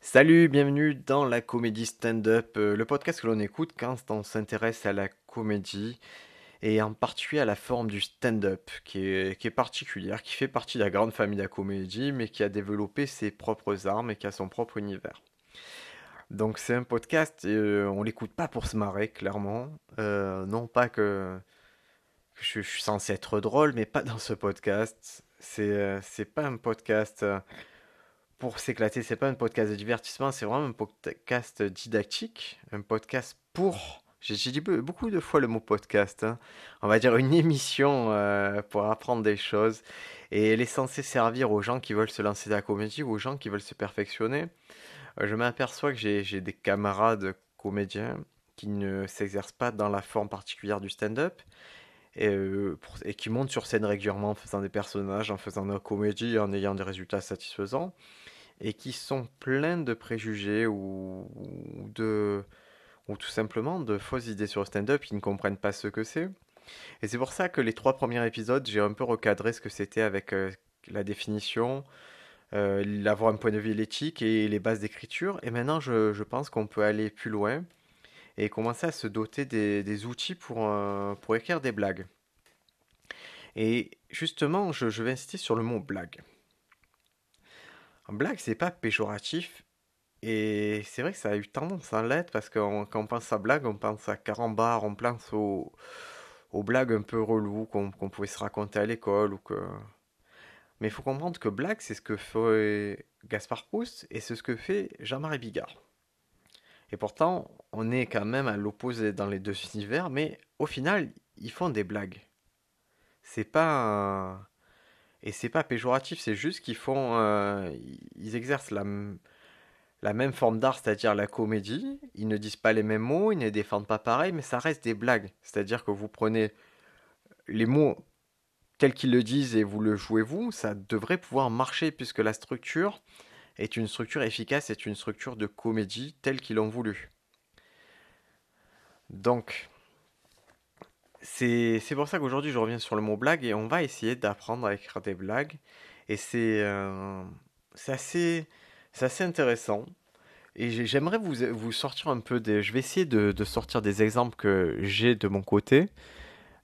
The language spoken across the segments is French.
Salut, bienvenue dans la comédie stand-up, euh, le podcast que l'on écoute quand on s'intéresse à la comédie et en particulier à la forme du stand-up qui est, particulière, qui fait partie de la grande famille de la comédie mais qui a développé ses propres armes et qui a son propre univers. Donc c'est un podcast, et, euh, on l'écoute pas pour se marrer clairement, Euh, non pas que, je, suis censé être drôle mais pas dans ce podcast. C'est pas un podcast... pour s'éclater. C'est pas un podcast de divertissement, c'est vraiment un podcast didactique, un podcast pour. J'ai dit be- beaucoup de fois le mot podcast. hein. On va dire une émission euh, pour apprendre des choses. Et elle est censée servir aux gens qui veulent se lancer dans la comédie ou aux gens qui veulent se perfectionner. Euh, je m'aperçois que j'ai des camarades comédiens qui ne s'exercent pas dans la forme particulière du stand-up et, euh, et qui montent sur scène régulièrement en faisant des personnages, en faisant de la comédie, en ayant des résultats satisfaisants et qui sont pleins de préjugés ou, de ou tout simplement de fausses idées sur le stand-up qui ne comprennent pas ce que c'est. Et c'est pour ça que les trois premiers épisodes, j'ai un peu recadré ce que c'était avec euh, la définition, euh, avoir un point de vue l'éthique et les bases d'écriture. Et maintenant, je pense qu'on peut aller plus loin et commencer à se doter des, outils pour, euh, pour écrire des blagues. Et justement, je, vais insister sur le mot blague. Blague, c'est pas péjoratif, et c'est vrai que ça a eu tendance à l'être parce que quand on pense à blague, on pense à carambar, on pense aux, blagues un peu reloues qu'on qu'on pouvait se raconter à l'école ou que... Mais il faut comprendre que blague, c'est ce que fait Gaspard Proust et c'est ce que fait Jean-Marie Bigard. Et pourtant, on est quand même à l'opposé dans les deux univers, mais au final, ils font des blagues. C'est pas... Et c'est pas péjoratif, c'est juste qu'ils font... euh, Ils exercent la, la même forme d'art, c'est-à-dire la comédie. Ils ne disent pas les mêmes mots, ils ne défendent pas pareil, mais ça reste des blagues. C'est-à-dire que vous prenez les mots tels qu'ils le disent et vous le jouez vous, ça devrait pouvoir marcher puisque la structure est une structure efficace, est une structure de comédie telle qu'ils l'ont voulu. Donc, c'est pour ça qu'aujourd'hui je reviens sur le mot blague et on va essayer d'apprendre à écrire des blagues. Et c'est euh, assez, assez intéressant. Et j'ai- j'aimerais vous, vous sortir un peu des... Je vais essayer de, de sortir des exemples que j'ai de mon côté.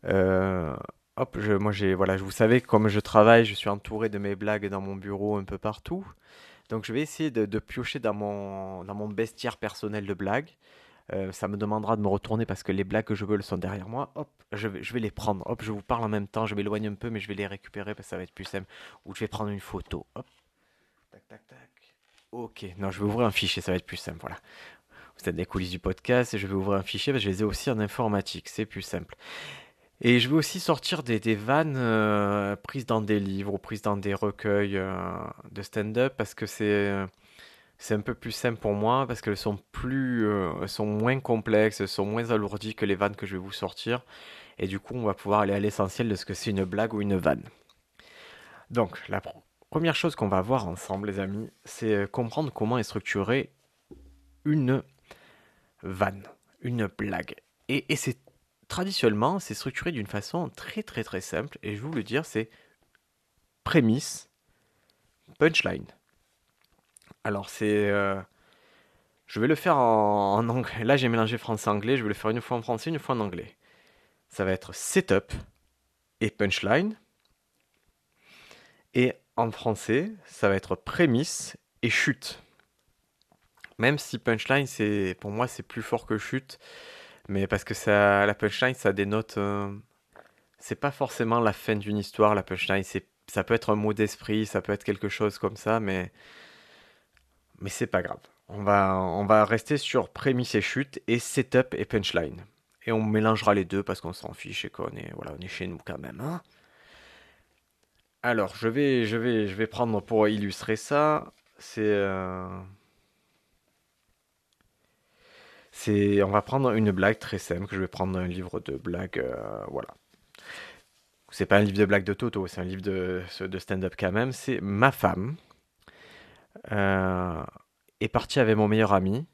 Euh, hop, je, moi j'ai... Voilà, vous savez, comme je travaille, je suis entouré de mes blagues dans mon bureau un peu partout. Donc je vais essayer de, piocher dans mon, dans mon bestiaire personnel de blagues. Euh, ça me demandera de me retourner parce que les blagues que je veux sont derrière moi. Hop, je vais, je vais les prendre. Hop, je vous parle en même temps. Je m'éloigne un peu, mais je vais les récupérer parce que ça va être plus simple. Ou je vais prendre une photo. Hop, tac, tac, tac. Ok, non, je vais ouvrir un fichier, ça va être plus simple. Voilà. Vous êtes des coulisses du podcast et je vais ouvrir un fichier parce que je les ai aussi en informatique. C'est plus simple. Et je vais aussi sortir des, vannes euh, prises dans des livres ou prises dans des recueils euh, de stand-up parce que c'est. euh, c'est un peu plus simple pour moi parce qu'elles sont plus, sont moins complexes, sont moins alourdies que les vannes que je vais vous sortir. Et du coup, on va pouvoir aller à l'essentiel de ce que c'est une blague ou une vanne. Donc, la pr- première chose qu'on va voir ensemble, les amis, c'est comprendre comment est structurée une vanne, une blague. Et, et c'est traditionnellement, c'est structuré d'une façon très très très simple. Et je vais vous le dire, c'est prémisse, punchline. Alors, c'est euh, Je vais le faire en, anglais. Là, j'ai mélangé français-anglais. Je vais le faire une fois en français, une fois en anglais. Ça va être setup et punchline. Et en français, ça va être prémisse et chute. Même si punchline, c'est pour moi, c'est plus fort que chute. Mais parce que ça, la punchline, ça dénote. euh, c'est pas forcément la fin d'une histoire, la punchline. Ça peut être un mot d'esprit, ça peut être quelque chose comme ça, mais, mais c'est pas grave. On va, on va rester sur prémisse et chute et setup et punchline. Et on mélangera les deux parce qu'on s'en fiche et qu'on est, voilà, on est chez nous quand même. hein. Alors, je vais, je vais, je vais prendre pour illustrer ça. C'est, euh, c'est, on va prendre une blague très simple. que Je vais prendre un livre de blagues, euh, voilà. C'est pas un livre de blagues de Toto, c'est un livre de, stand-up quand même. C'est ma femme euh, est partie avec mon meilleur ami.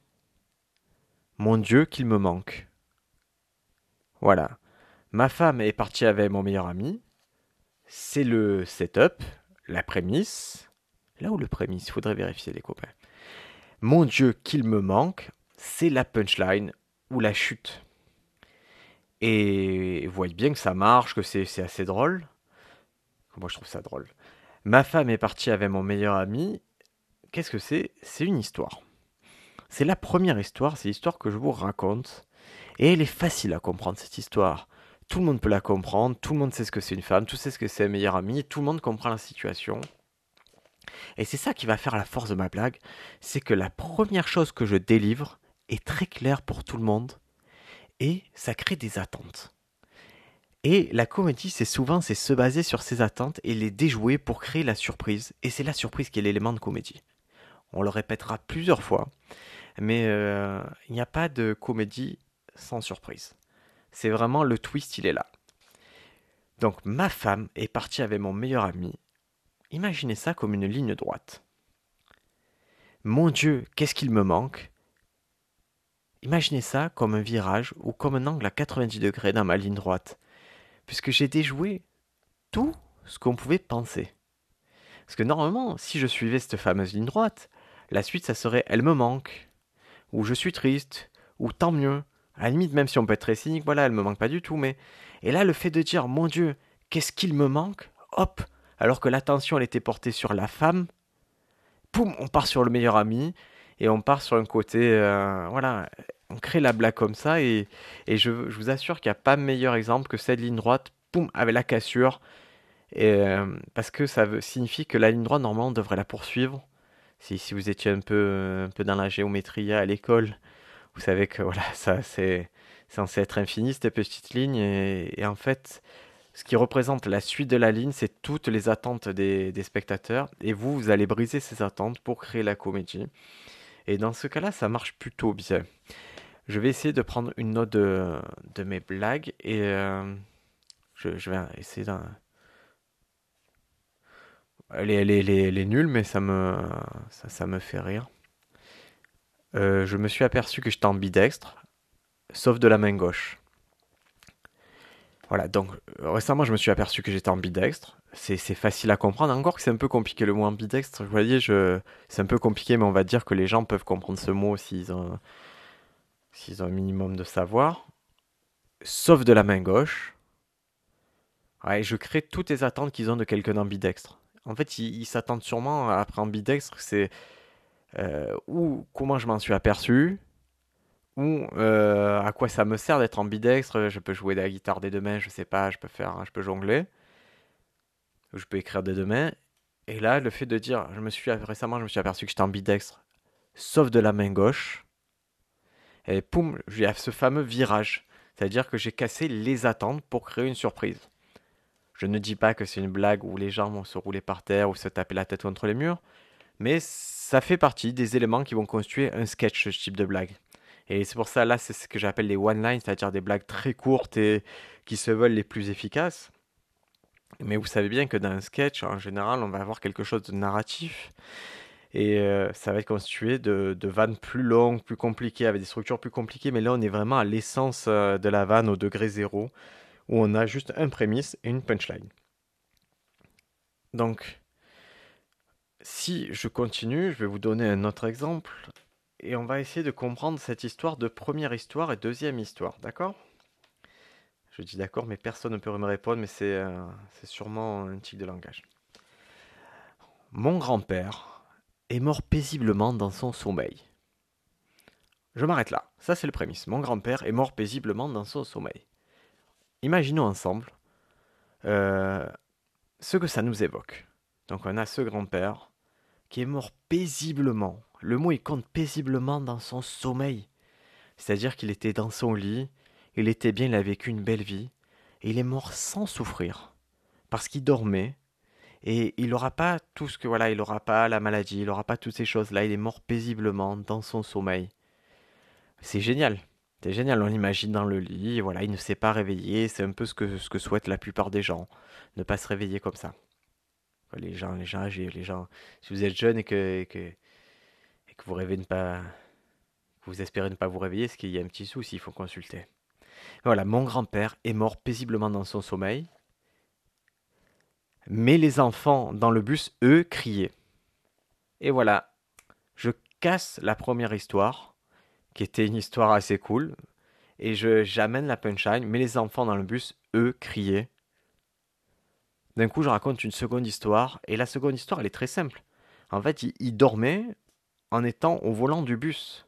Mon Dieu, qu'il me manque. Voilà. Ma femme est partie avec mon meilleur ami. C'est le setup, la prémisse. Là où le prémisse, il faudrait vérifier les copains. Mon Dieu, qu'il me manque, c'est la punchline ou la chute. Et vous voyez bien que ça marche, que c'est assez drôle. Moi, je trouve ça drôle. Ma femme est partie avec mon meilleur ami. Qu'est-ce que c'est? C'est une histoire. C'est la première histoire, c'est l'histoire que je vous raconte. Et elle est facile à comprendre, cette histoire. Tout le monde peut la comprendre, tout le monde sait ce que c'est une femme, tout le monde sait ce que c'est un meilleur ami, tout le monde comprend la situation. Et c'est ça qui va faire la force de ma blague, c'est que la première chose que je délivre est très claire pour tout le monde et ça crée des attentes. Et la comédie, c'est souvent c'est se baser sur ces attentes et les déjouer pour créer la surprise. Et c'est la surprise qui est l'élément de comédie. On le répétera plusieurs fois, mais euh, il n'y a pas de comédie sans surprise. C'est vraiment le twist, il est là. Donc ma femme est partie avec mon meilleur ami Imaginez ça comme une ligne droite. Mon Dieu, qu'est-ce qu'il me manque? Imaginez ça comme un virage ou comme un angle à 90 degrés dans ma ligne droite, puisque j'ai déjoué tout ce qu'on pouvait penser. Parce que normalement, si je suivais cette fameuse ligne droite, la suite, ça serait elle me manque, ou je suis triste, ou tant mieux. À la limite, même si on peut être très cynique, voilà, elle me manque pas du tout, mais. Et là, le fait de dire, mon Dieu, qu'est-ce qu'il me manque? Hop, alors que l'attention elle était portée sur la femme, poum, on part sur le meilleur ami et on part sur un côté, euh, voilà, on crée la blague comme ça et, je, vous assure qu'il n'y a pas meilleur exemple que cette ligne droite, poum, avec la cassure, et, euh, parce que ça signifie que la ligne droite normalement on devrait la poursuivre. Si, si vous étiez un peu, un peu dans la géométrie à l'école, vous savez que voilà, ça c'est censé être infini cette petite ligne et en fait ce qui représente la suite de la ligne, c'est toutes les attentes des, spectateurs. Et vous, vous allez briser ces attentes pour créer la comédie. Et dans ce cas-là, ça marche plutôt bien. Je vais essayer de prendre une note de, mes blagues et euh, je, vais essayer d'un. Elle est, nulle, mais ça me, ça, me fait rire. Euh, je me suis aperçu que j'étais ambidextre, sauf de la main gauche. Voilà, donc euh, récemment je me suis aperçu que j'étais ambidextre. C'est facile à comprendre, encore que c'est un peu compliqué le mot ambidextre. Vous voyez, c'est un peu compliqué, mais on va dire que les gens peuvent comprendre ce mot s'ils ont... ont un minimum de savoir. Sauf de la main gauche. Je crée toutes les attentes qu'ils ont de quelqu'un d'ambidextre. En fait, ils s'attendent sûrement après ambidextre, c'est euh, comment je m'en suis aperçu, ou euh, à quoi ça me sert d'être ambidextre? Je peux jouer de la guitare des deux mains, je sais pas, je peux faire, je peux jongler, je peux écrire des deux mains. Et là, le fait de dire, je me suis récemment, je me suis aperçu que j'étais ambidextre, sauf de la main gauche. Et poum, j'ai ce fameux virage. C'est-à-dire que j'ai cassé les attentes pour créer une surprise. Je ne dis pas que c'est une blague où les gens vont se rouler par terre ou se taper la tête contre les murs, mais ça fait partie des éléments qui vont constituer un sketch, ce type de blague. Et c'est pour ça, là, c'est ce que j'appelle les one-line, c'est-à-dire des blagues très courtes et qui se veulent les plus efficaces. Mais vous savez bien que dans un sketch, en général, on va avoir quelque chose de narratif. Et euh, ça va être constitué de, vannes plus longues, plus compliquées, avec des structures plus compliquées. Mais là, on est vraiment à l'essence euh, de la vanne au degré zéro, où on a juste un prémisse et une punchline. Donc, si je continue, je vais vous donner un autre exemple et on va essayer de comprendre cette histoire de première histoire et deuxième histoire, d'accord? Je dis d'accord, mais personne ne peut me répondre, mais c'est euh, sûrement un tic de langage. Mon grand-père est mort paisiblement dans son sommeil. Je m'arrête là. Ça, c'est le prémisse. Mon grand-père est mort paisiblement dans son sommeil. Imaginons ensemble euh, ce que ça nous évoque. Donc, on a ce grand-père qui est mort paisiblement le mot il compte paisiblement dans son sommeil. C'est-à-dire qu'il était dans son lit, il était bien, il a vécu une belle vie, et il est mort sans souffrir. Parce qu'il dormait, et il n'aura pas tout ce que, voilà, il n'aura pas la maladie, il n'aura pas toutes ces choses-là, il est mort paisiblement dans son sommeil. C'est génial. C'est génial, on l'imagine dans le lit, voilà, il ne s'est pas réveillé, c'est un peu ce que, ce que souhaitent la plupart des gens, ne pas se réveiller comme ça. Les gens, les gens âgés, les gens, si vous êtes jeune et que, que que vous rêvez ne pas, vous espérez ne pas vous réveiller, ce qu'il y a un petit souci, il faut consulter. Voilà, mon grand-père est mort paisiblement dans son sommeil, mais les enfants dans le bus, eux, criaient. Et voilà, je casse la première histoire, qui était une histoire assez cool, et je j'amène la punchline, mais les enfants dans le bus, eux, criaient. D'un coup, je raconte une seconde histoire, et la seconde histoire, elle est très simple. En fait, il, dormait en étant au volant du bus.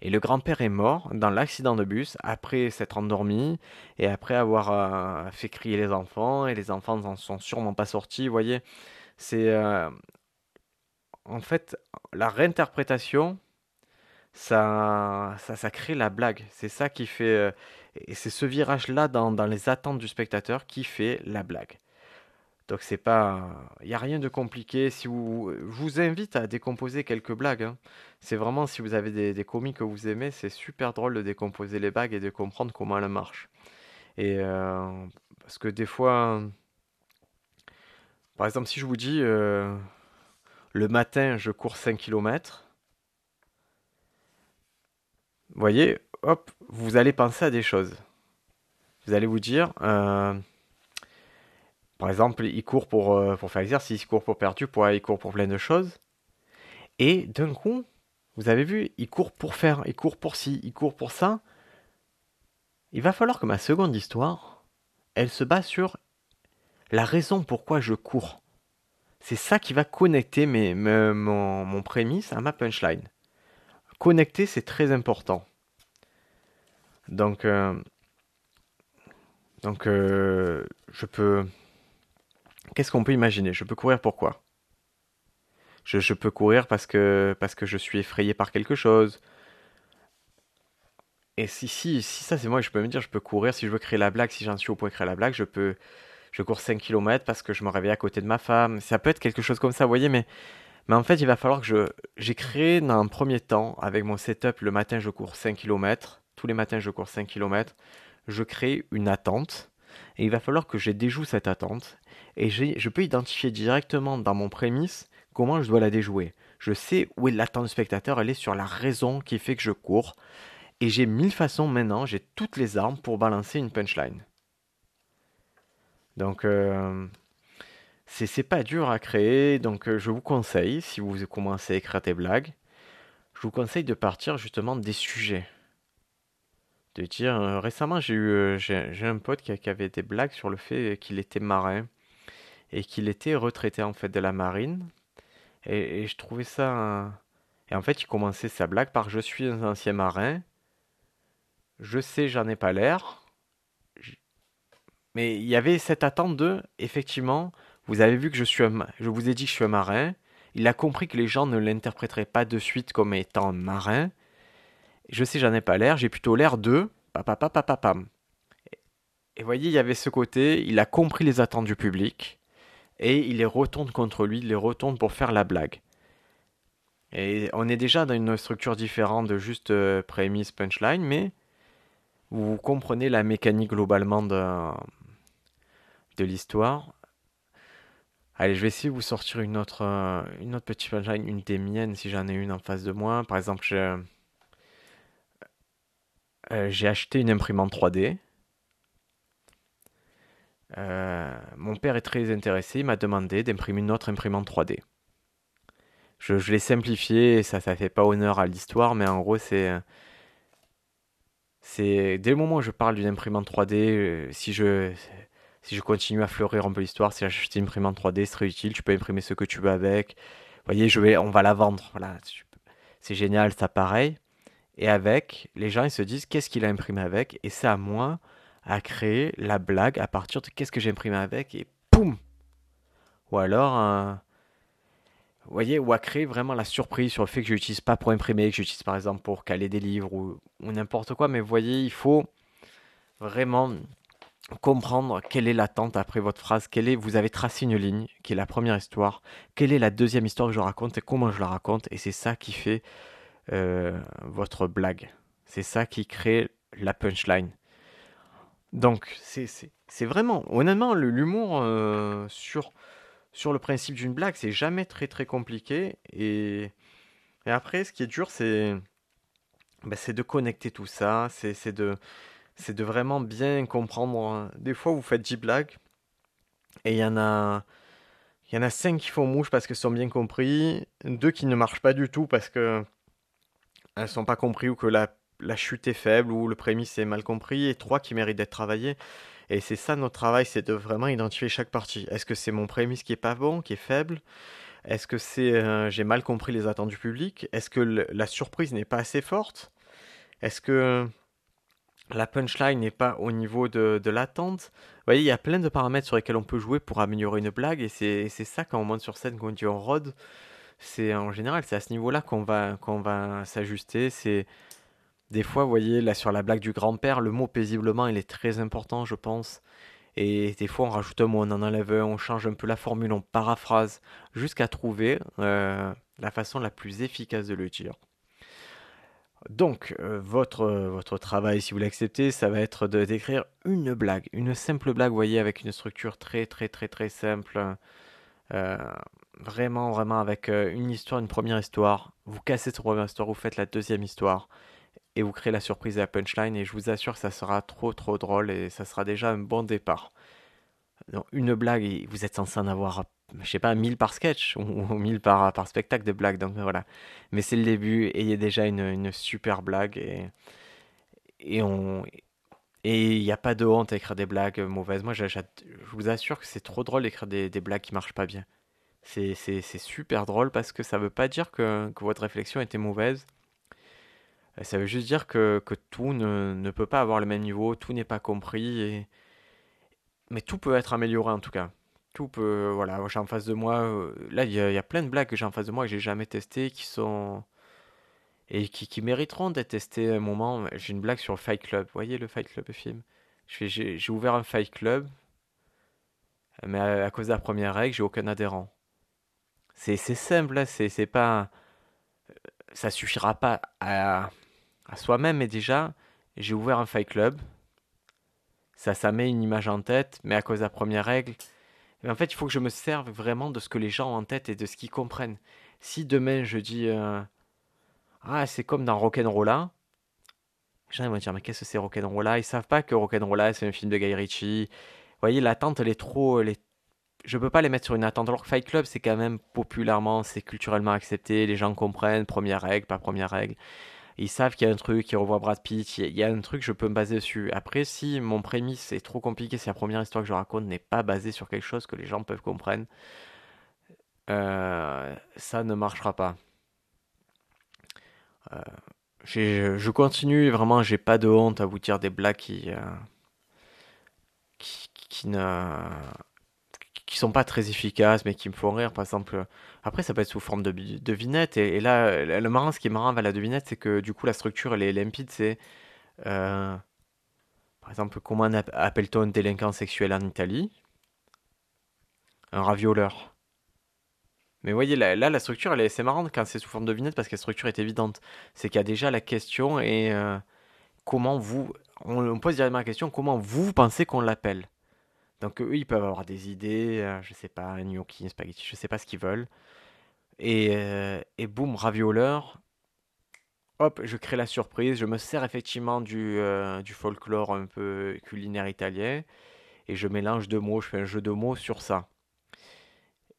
Et le grand-père est mort dans l'accident de bus après s'être endormi et après avoir euh, fait crier les enfants et les enfants n'en sont sûrement pas sortis. Vous voyez, c'est euh, en fait la réinterprétation, ça, ça, crée la blague. C'est ça qui fait euh, et c'est ce virage-là dans les attentes du spectateur qui fait la blague. Donc c'est pas, il y a rien de compliqué. Si vous, je vous invite à décomposer quelques blagues. hein. C'est vraiment si vous avez des, des comiques que vous aimez, c'est super drôle de décomposer les blagues et de comprendre comment elles marchent. Et euh, parce que des fois, par exemple, si je vous dis euh, le matin je cours 5 kilomètres, vous voyez, hop, vous allez penser à des choses. Vous allez vous dire, euh, par exemple, il court pour, euh, pour faire l'exercice, il court pour perdre du poids, il court pour plein de choses. Et d'un coup, vous avez vu, il court pour faire, il court pour ci, il court pour ça. Il va falloir que ma seconde histoire, elle se base sur la raison pourquoi je cours. C'est ça qui va connecter mes, me- mon, mon prémisse à ma punchline. Connecter, c'est très important. Donc, euh, donc euh, je peux... Qu'est-ce qu'on peut imaginer? Je peux courir pourquoi? Je, peux courir parce que, parce que je suis effrayé par quelque chose. Et si, si, si ça c'est moi, je peux me dire, je peux courir si je veux créer la blague, si j'en suis au point de créer la blague, je peux, je cours 5 kilomètres parce que je me réveille à côté de ma femme. Ça peut être quelque chose comme ça, vous voyez, mais, mais en fait, il va falloir que j'ai créé dans un premier temps, avec mon setup, le matin je cours 5 kilomètres, tous les matins je cours 5 kilomètres, je crée une attente, et il va falloir que je déjoue cette attente, et je peux identifier directement dans mon prémisse comment je dois la déjouer. Je sais où est l'attente du spectateur, elle est sur la raison qui fait que je cours, et j'ai mille façons maintenant, j'ai toutes les armes pour balancer une punchline. Donc, euh, c'est pas dur à créer, donc euh, je vous conseille, si vous commencez à écrire des blagues, je vous conseille de partir justement des sujets. De dire, euh, récemment j'ai eu, un pote qui avait des blagues sur le fait qu'il était marin et qu'il était retraité en fait de la marine. Et, je trouvais ça... Et en fait, il commençait sa blague par Je suis un ancien marin, je sais, j'en ai pas l'air. Mais il y avait cette attente de, effectivement, vous avez vu que je suis un je vous ai dit que je suis un marin. Il a compris que les gens ne l'interpréteraient pas de suite comme étant un marin. Je sais, j'en ai pas l'air, j'ai plutôt l'air de papapapapapam. Et vous voyez, il y avait ce côté, il a compris les attentes du public et il les retourne contre lui, il les retourne pour faire la blague. Et on est déjà dans une structure différente de juste euh, prémisse, punchline, mais vous comprenez la mécanique globalement de, l'histoire. Allez, je vais essayer de vous sortir une autre, euh, une autre petite punchline, une des miennes si j'en ai une en face de moi. Par exemple, euh, j'ai acheté une imprimante 3D. Euh, mon père est très intéressé, il m'a demandé d'imprimer une autre imprimante 3D. Je, l'ai simplifié, ça ça fait pas honneur à l'histoire, mais en gros c'est c'est dès le moment où je parle d'une imprimante 3D, euh, si je si je continue à fleurir un peu l'histoire, si j'ai acheté une imprimante 3D, c'est très utile, tu peux imprimer ce que tu veux avec. Vous voyez, je vais, on va la vendre, voilà, c'est génial, ça pareil. Et avec, les gens ils se disent qu'est-ce qu'il a imprimé avec, et c'est à moi à créer la blague à partir de qu'est-ce que j'ai imprimé avec, et poum! Ou alors, un- vous voyez, ou à créer vraiment la surprise sur le fait que je l'utilise pas pour imprimer, que j'utilise par exemple pour caler des livres ou, ou n'importe quoi, mais vous voyez, il faut vraiment comprendre quelle est l'attente après votre phrase, quelle est, vous avez tracé une ligne, qui est la première histoire, quelle est la deuxième histoire que je raconte et comment je la raconte, et c'est ça qui fait euh, votre blague. C'est ça qui crée la punchline. Donc, c'est vraiment, honnêtement, l'humour euh, sur, sur le principe d'une blague, c'est jamais très très compliqué. Et, après, ce qui est dur, c'est c'est de connecter tout ça, c'est de, de vraiment bien comprendre. hein. Des fois, vous faites 10 blagues et il y en a, il y en a 5 qui font mouche parce que sont bien compris, 2 qui ne marchent pas du tout parce que elles sont pas compris ou que la, la chute est faible ou le prémisse est mal compris, et 3 qui méritent d'être travaillés. Et c'est ça notre travail, c'est de vraiment identifier chaque partie. Est-ce que c'est mon prémisse qui est pas bon, qui est faible? Est-ce que c'est euh, j'ai mal compris les attentes du public Est-ce que la surprise n'est pas assez forte? Est-ce que la punchline n'est pas au niveau de, l'attente? Vous voyez, il y a plein de paramètres sur lesquels on peut jouer pour améliorer une blague, et c'est ça quand on monte sur scène, quand on dit on rôde, c'est en général, c'est à ce niveau-là qu'on va, va s'ajuster. C'est des fois, vous voyez, là sur la blague du grand-père, le mot paisiblement, il est très important, je pense. Et des fois, on rajoute un mot, on en enlève un, on change un peu la formule, on paraphrase, jusqu'à trouver euh, la façon la plus efficace de le dire. Donc, euh, votre, votre travail, si vous l'acceptez, ça va être d'écrire une blague, une simple blague, vous voyez, avec une structure très, très, très, très simple. Euh, vraiment, vraiment avec une histoire, une première histoire. Vous cassez cette première histoire, vous faites la deuxième histoire et vous créez la surprise et la punchline. Et je vous assure que ça sera trop trop drôle et ça sera déjà un bon départ. une blague, vous êtes censé en avoir, je sais pas, 1000 par sketch ou 1000 par, spectacle de blagues. Donc voilà. Mais c'est le début et il déjà une, super blague et, on. Et il n'y a pas de honte à écrire des blagues mauvaises. Moi, je vous assure que c'est trop drôle d'écrire des, blagues qui marchent pas bien. C'est super drôle parce que ça veut pas dire que, que votre réflexion était mauvaise ça veut juste dire que, que tout ne, ne, peut pas avoir le même niveau, tout n'est pas compris, mais tout peut être amélioré en tout cas. Tout peut, voilà, j'ai en face de moi, euh, là il y, a plein de blagues que j'ai en face de moi que j'ai jamais testées, qui sont... et qui, mériteront d'être testées à un moment. J'ai une blague sur le Fight Club, vous voyez le Fight Club, film? J'ai ouvert un Fight Club, mais à, cause de la première règle, j'ai aucun adhérent. C'est simple, là, c'est pas... Ça suffira pas à, à soi-même, mais déjà, j'ai ouvert un fight club. Ça, ça met une image en tête, mais à cause de la première règle, en fait, il faut que je me serve vraiment de ce que les gens ont en tête et de ce qu'ils comprennent. Si demain je dis euh, Ah, c'est comme dans Rock'n'Rolla, les gens vont dire Mais qu'est-ce que c'est Rock'n'Rolla? Ils savent pas que Rock'n'Rolla c'est un film de Guy Ritchie. Vous voyez, l'attente elle est trop. Elle est... Je peux pas les mettre sur une attente. Alors que Fight Club, c'est quand même populairement, c'est culturellement accepté, les gens comprennent, première règle, pas première règle ils savent qu'il y a un truc, ils revoient Brad Pitt, il y a un truc, je peux me baser dessus. Après, si mon prémisse est trop compliqué, si la première histoire que je raconte n'est pas basée sur quelque chose que les gens peuvent comprendre, euh, ça ne marchera pas. Euh, je continue, vraiment, j'ai pas de honte à vous dire des blagues qui, euh, qui, qui ne qui sont pas très efficaces, mais qui me font rire. Par exemple, après, ça peut être sous forme de devinette. Et, là, le marrant, ce qui est marrant avec la devinette, c'est que du coup, la structure, elle est limpide. C'est, euh, par exemple, comment appelle-t-on un délinquant sexuel en Italie? Un ravioleur. Mais vous voyez, là, la structure, elle est, c'est marrant quand c'est sous forme de devinette parce que la structure est évidente. C'est qu'il y a déjà la question et euh, comment vous. On pose directement la question comment vous pensez qu'on l'appelle? Donc eux, ils peuvent avoir des idées, euh, je sais pas, gnocchi, spaghetti, je sais pas ce qu'ils veulent. Et, euh, et boum, ravioleur. Hop, je crée la surprise. Je me sers effectivement du, euh, du folklore un peu culinaire italien. Et je mélange deux mots, je fais un jeu de mots sur ça.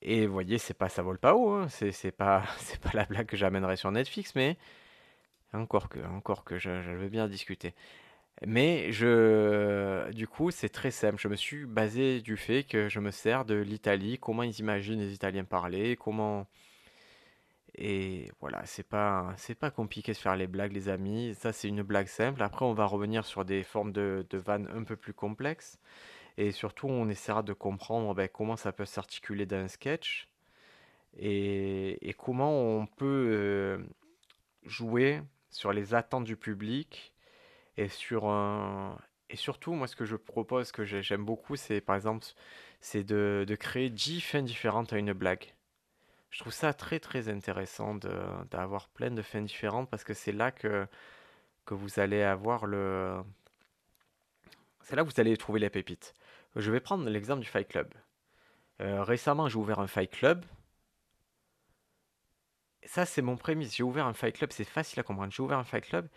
Et vous voyez, c'est pas ça vole pas haut, hein. c'est pas pas la blague que j'amènerai sur Netflix, mais encore que encore que je, je veux bien discuter. Mais je, du coup, c'est très simple. Je me suis basé du fait que je me sers de l'Italie, comment ils imaginent les Italiens parler, comment. Et voilà, c'est pas, c'est pas compliqué de faire les blagues, les amis. Ça, c'est une blague simple. Après, on va revenir sur des formes de, de vannes un peu plus complexes. Et surtout, on essaiera de comprendre ben, comment ça peut s'articuler dans un sketch. Et, et comment on peut euh, jouer sur les attentes du public et sur un... Et surtout, moi, ce que je propose, que j'aime beaucoup, c'est par exemple, c'est de, de, créer 10 fins différentes à une blague. Je trouve ça très très intéressant d'avoir plein de fins différentes parce que c'est là que, que vous allez avoir le. C'est là vous allez trouver les pépites. Je vais prendre l'exemple du Fight Club. Euh, récemment, j'ai ouvert un Fight Club. Ça, c'est mon prémisse. J'ai ouvert un Fight Club, c'est facile à comprendre. J'ai ouvert un Fight Club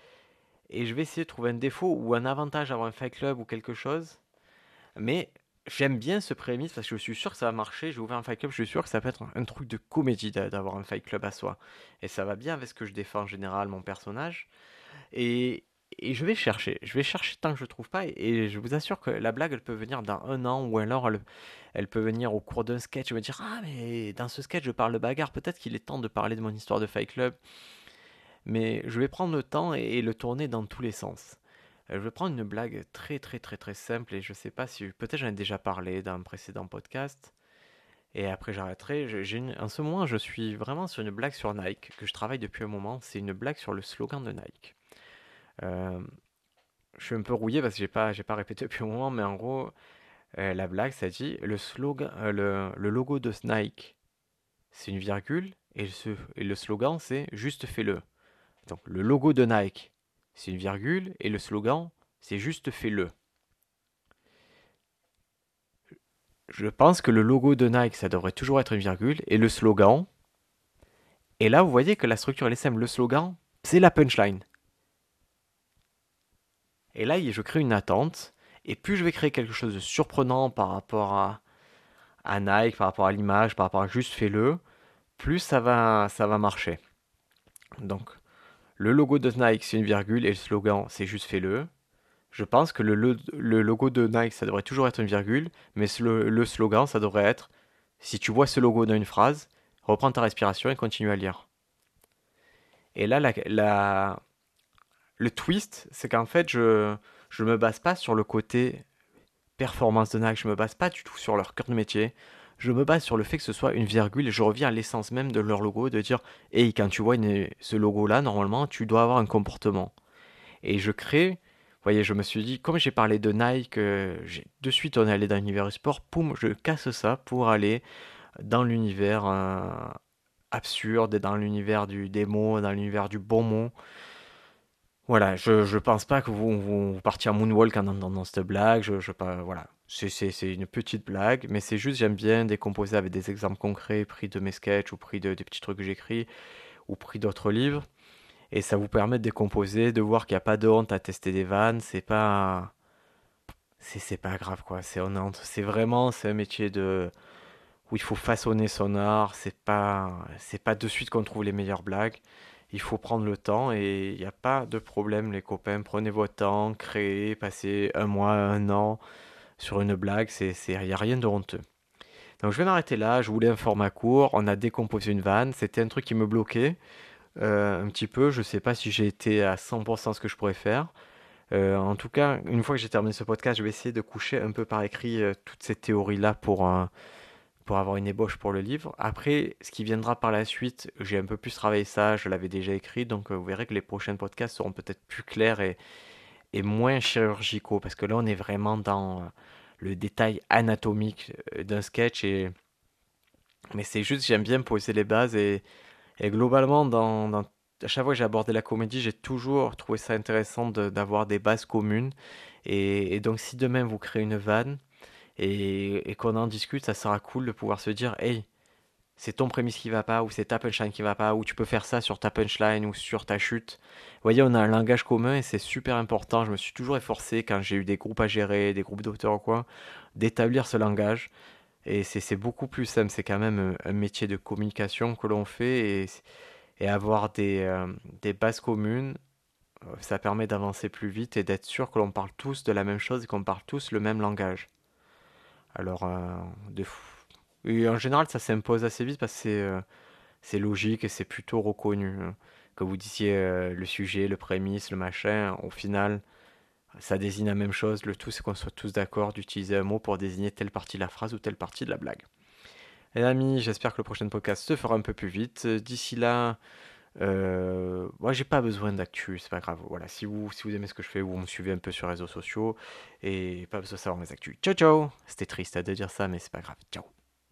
et je vais essayer de trouver un défaut ou un avantage à avoir un fight club ou quelque chose. Mais j'aime bien ce prémisse parce que je suis sûr que ça va marcher. J'ai ouvert un Fight Club, je suis sûr que ça peut être un, truc de comédie d'avoir un Fight Club à soi. Et ça va bien avec ce que je défends en général, mon personnage. Et, et je vais chercher, je vais chercher tant que je ne trouve pas. Et, je vous assure que la blague, elle peut venir dans un an ou alors elle, elle peut venir au cours d'un sketch. Je me dire, ah, mais dans ce sketch, je parle de bagarre. Peut-être qu'il est temps de parler de mon histoire de Fight Club. Mais je vais prendre le temps et le tourner dans tous les sens. Euh, je vais prendre une blague très très très très simple et je sais pas si peut-être j'en ai déjà parlé dans un précédent podcast et après j'arrêterai. en ce moment, je suis vraiment sur une blague sur Nike que je travaille depuis un moment. C'est une blague sur le slogan de Nike. Euh, je suis un peu rouillé parce que j'ai pas j'ai pas répété depuis un moment, mais en gros, euh, la blague ça dit le slogan, le, logo de Nike, c'est une virgule et le slogan c'est juste fais-le. Donc le logo de Nike, c'est une virgule, et le slogan, c'est juste fais-le. Je pense que le logo de Nike, ça devrait toujours être une virgule, et le slogan. Et là, vous voyez que la structure LSM, le slogan, c'est la punchline. Et là, je crée une attente, et plus je vais créer quelque chose de surprenant par rapport à, à Nike, par rapport à l'image, par rapport à juste fais-le, plus ça va, ça va marcher. Donc, le logo de Nike, c'est une virgule et le slogan, c'est juste fais-le. Je pense que le, logo de Nike, ça devrait toujours être une virgule, mais le, slogan, ça devrait être si tu vois ce logo dans une phrase, reprends ta respiration et continue à lire. Et là, le twist, c'est qu'en fait, je ne me base pas sur le côté performance de Nike, je me base pas du tout sur leur cœur de métier, je me base sur le fait que ce soit une virgule et je reviens à l'essence même de leur logo, de dire, hey, quand tu vois ce logo-là, normalement, tu dois avoir un comportement. Et je crée, vous voyez, je me suis dit, comme j'ai parlé de Nike, euh, de suite on est allé dans l'univers du sport, poum, je casse ça pour aller dans l'univers euh, absurde, dans l'univers du démo, dans l'univers du bon mot. Voilà, je, je pense pas que vous, vous, partiez à Moonwalk en entendant cette blague, je, je pas, voilà. C'est une petite blague, mais c'est juste, j'aime bien décomposer avec des exemples concrets pris de mes sketchs ou pris de, des petits trucs que j'écris ou pris d'autres livres. Et ça vous permet de décomposer, de voir qu'il n'y a pas de honte à tester des vannes. C'est pas. C'est pas grave, quoi. C'est C'est vraiment, c'est un métier de. où il faut façonner son art. C'est pas, pas de suite qu'on trouve les meilleures blagues. Il faut prendre le temps et il n'y a pas de problème, les copains. Prenez votre temps, créez, passez un mois, un an sur une blague, il n'y a rien de honteux. Donc je vais m'arrêter là, je voulais un format court, on a décomposé une vanne, c'était un truc qui me bloquait euh, un petit peu, je ne sais pas si j'ai été à 100% ce que je pourrais faire. Euh, en tout cas, une fois que j'ai terminé ce podcast, je vais essayer de coucher un peu par écrit euh, toutes ces théories-là pour, pour avoir une ébauche pour le livre. Après, ce qui viendra par la suite, j'ai un peu plus travaillé ça, je l'avais déjà écrit, donc vous verrez que les prochains podcasts seront peut-être plus clairs et, et moins chirurgicaux, parce que là on est vraiment dans euh, le détail anatomique euh, d'un sketch, et... mais c'est juste, j'aime bien poser les bases, et, et globalement, dans, à chaque fois que j'ai abordé la comédie, j'ai toujours trouvé ça intéressant d'avoir des bases communes, et, et, donc si demain vous créez une vanne, et, et qu'on en discute, ça sera cool de pouvoir se dire, hey, c'est ton prémisse qui va pas, ou c'est ta punchline qui va pas, ou tu peux faire ça sur ta punchline ou sur ta chute. Vous voyez, on a un langage commun et c'est super important. Je me suis toujours efforcé quand j'ai eu des groupes à gérer, des groupes d'auteurs ou quoi, d'établir ce langage. Et c'est beaucoup plus simple. C'est quand même un, métier de communication que l'on fait et, avoir des, euh, des, bases communes, euh, ça permet d'avancer plus vite et d'être sûr que l'on parle tous de la même chose et qu'on parle tous le même langage. Alors, euh, de fou en général, ça s'impose assez vite parce que euh, c'est logique et c'est plutôt reconnu. Hein. Que vous disiez euh, le sujet, le prémisse, le machin, au final, ça désigne la même chose. Le tout, c'est qu'on soit tous d'accord d'utiliser un mot pour désigner telle partie de la phrase ou telle partie de la blague. Les amis, j'espère que le prochain podcast se fera un peu plus vite. D'ici là, euh, moi, j'ai pas besoin d'actu, c'est pas grave. Voilà, si vous, si vous aimez ce que je fais, vous me suivez un peu sur les réseaux sociaux et pas besoin de savoir mes actus. Ciao, ciao C'était triste de dire ça, mais c'est pas grave. Ciao